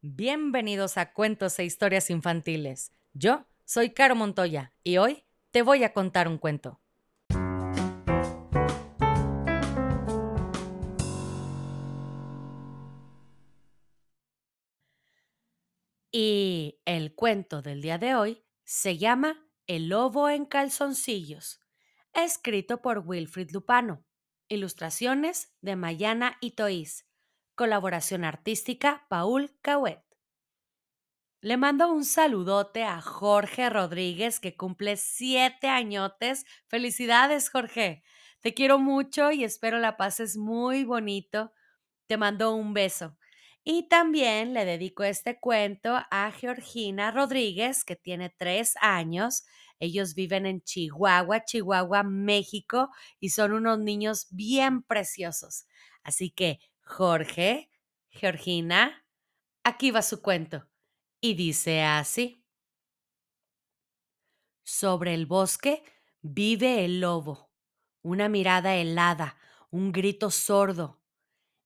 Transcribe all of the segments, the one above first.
Bienvenidos a Cuentos e Historias Infantiles. Yo soy Caro Montoya y hoy te voy a contar un cuento. Y el cuento del día de hoy se llama El lobo en calzoncillos, escrito por Wilfrid Lupano. Ilustraciones de Mayana Itoís. Colaboración artística Paul Cauet. Le mando un saludote a Jorge Rodríguez, que cumple siete añotes. Felicidades, Jorge. Te quiero mucho y espero la pases muy bonito. Te mando un beso. Y también le dedico este cuento a Georgina Rodríguez, que tiene tres años. Ellos viven en Chihuahua, Chihuahua, México, y son unos niños bien preciosos. Así que, Jorge, Georgina, aquí va su cuento. Y dice así. Sobre el bosque vive el lobo, una mirada helada, un grito sordo.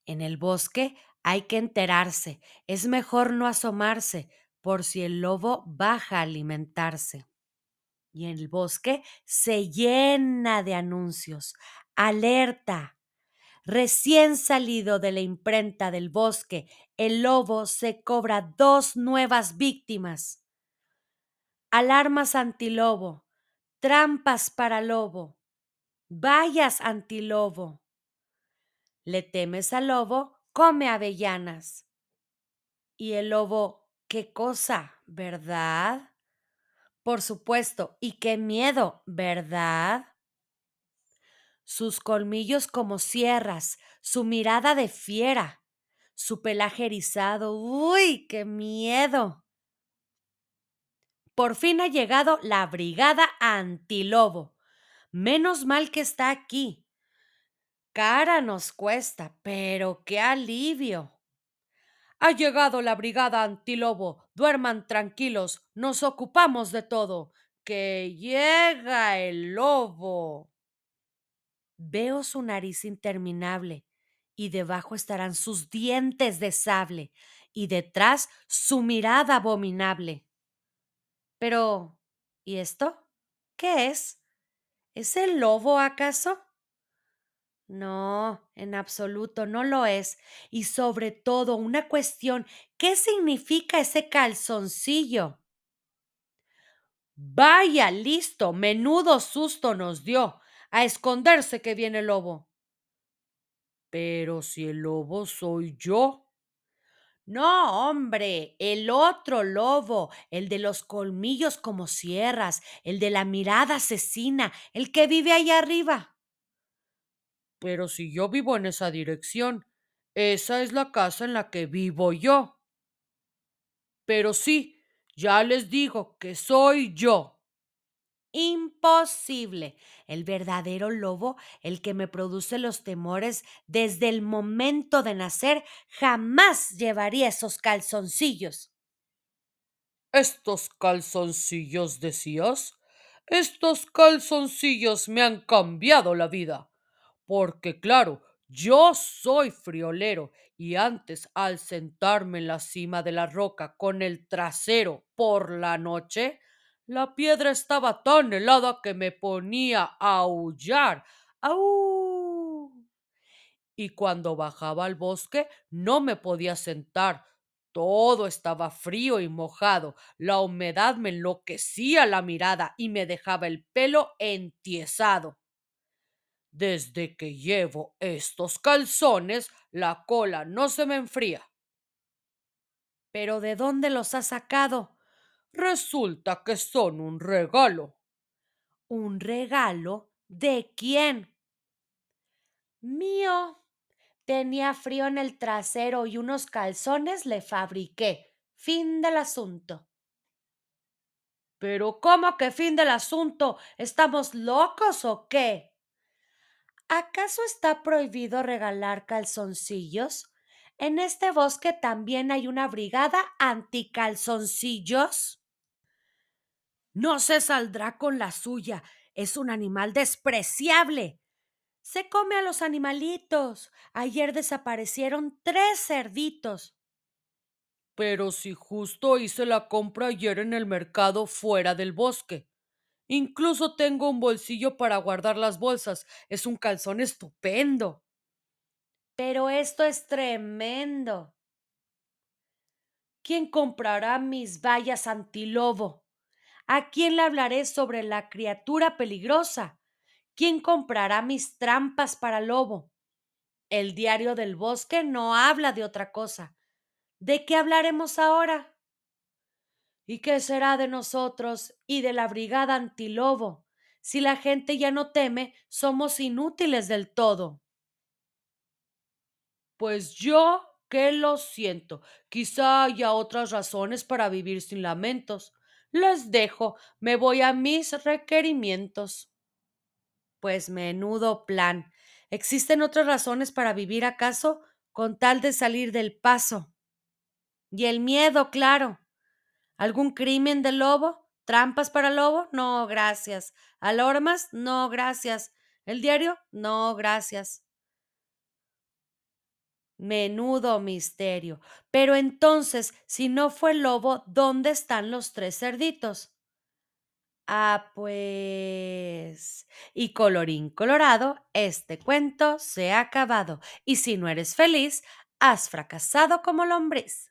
En el bosque hay que enterarse, es mejor no asomarse por si el lobo baja a alimentarse. Y el bosque se llena de anuncios. Alerta. Recién salido de la imprenta del bosque, el lobo se cobra dos nuevas víctimas. Alarmas antilobo, trampas para lobo, vallas antilobo. Le temes al lobo, come avellanas. Y el lobo, qué cosa, ¿verdad? Por supuesto, y qué miedo, ¿verdad? Sus colmillos como sierras, su mirada de fiera, su pelaje erizado, ¡uy, qué miedo! Por fin ha llegado la brigada antilobo. Menos mal que está aquí. Cara nos cuesta, pero qué alivio. Ha llegado la brigada antilobo. Duerman tranquilos, nos ocupamos de todo. Que llega el lobo. Veo su nariz interminable, y debajo estarán sus dientes de sable, y detrás su mirada abominable. Pero, ¿y esto? ¿Qué es? ¿Es el lobo acaso? No, en absoluto, no lo es. Y sobre todo, una cuestión, ¿qué significa ese calzoncillo? Vaya, listo, menudo susto nos dio. A esconderse que viene el lobo. Pero si el lobo soy yo. No, hombre, el otro lobo, el de los colmillos como sierras, el de la mirada asesina, el que vive allá arriba. Pero si yo vivo en esa dirección, esa es la casa en la que vivo yo. Pero sí, ya les digo que soy yo. Imposible. El verdadero lobo, el que me produce los temores desde el momento de nacer, jamás llevaría esos calzoncillos. ¿Estos calzoncillos decías? Estos calzoncillos me han cambiado la vida porque claro, yo soy friolero y antes al sentarme en la cima de la roca con el trasero por la noche, la piedra estaba tan helada que me ponía a aullar. ¡Au! Y cuando bajaba al bosque no me podía sentar. Todo estaba frío y mojado. La humedad me enloquecía la mirada y me dejaba el pelo entiesado. Desde que llevo estos calzones, la cola no se me enfría. ¿Pero de dónde los has sacado? Resulta que son un regalo. ¿Un regalo? ¿De quién? Mío. Tenía frío en el trasero y unos calzones le fabriqué. Fin del asunto. Pero ¿cómo que fin del asunto? ¿Estamos locos o qué? ¿Acaso está prohibido regalar calzoncillos? En este bosque también hay una brigada anticalzoncillos. No se saldrá con la suya. Es un animal despreciable. Se come a los animalitos. Ayer desaparecieron tres cerditos. Pero si justo hice la compra ayer en el mercado fuera del bosque. Incluso tengo un bolsillo para guardar las bolsas. Es un calzón estupendo. Pero esto es tremendo. ¿Quién comprará mis vallas antilobo? ¿A quién le hablaré sobre la criatura peligrosa? ¿Quién comprará mis trampas para lobo? El diario del bosque no habla de otra cosa. ¿De qué hablaremos ahora? ¿Y qué será de nosotros y de la brigada antilobo? Si la gente ya no teme, somos inútiles del todo. Pues yo que lo siento. Quizá haya otras razones para vivir sin lamentos. Les dejo, me voy a mis requerimientos. Pues menudo plan. ¿Existen otras razones para vivir acaso con tal de salir del paso? Y el miedo, claro. ¿Algún crimen de lobo? ¿Trampas para lobo? No, gracias. ¿Alormas? No, gracias. ¿El diario? No, gracias. Menudo misterio. Pero entonces, si no fue lobo, ¿dónde están los tres cerditos? Ah, pues. Y colorín colorado, este cuento se ha acabado. Y si no eres feliz, has fracasado como lombriz.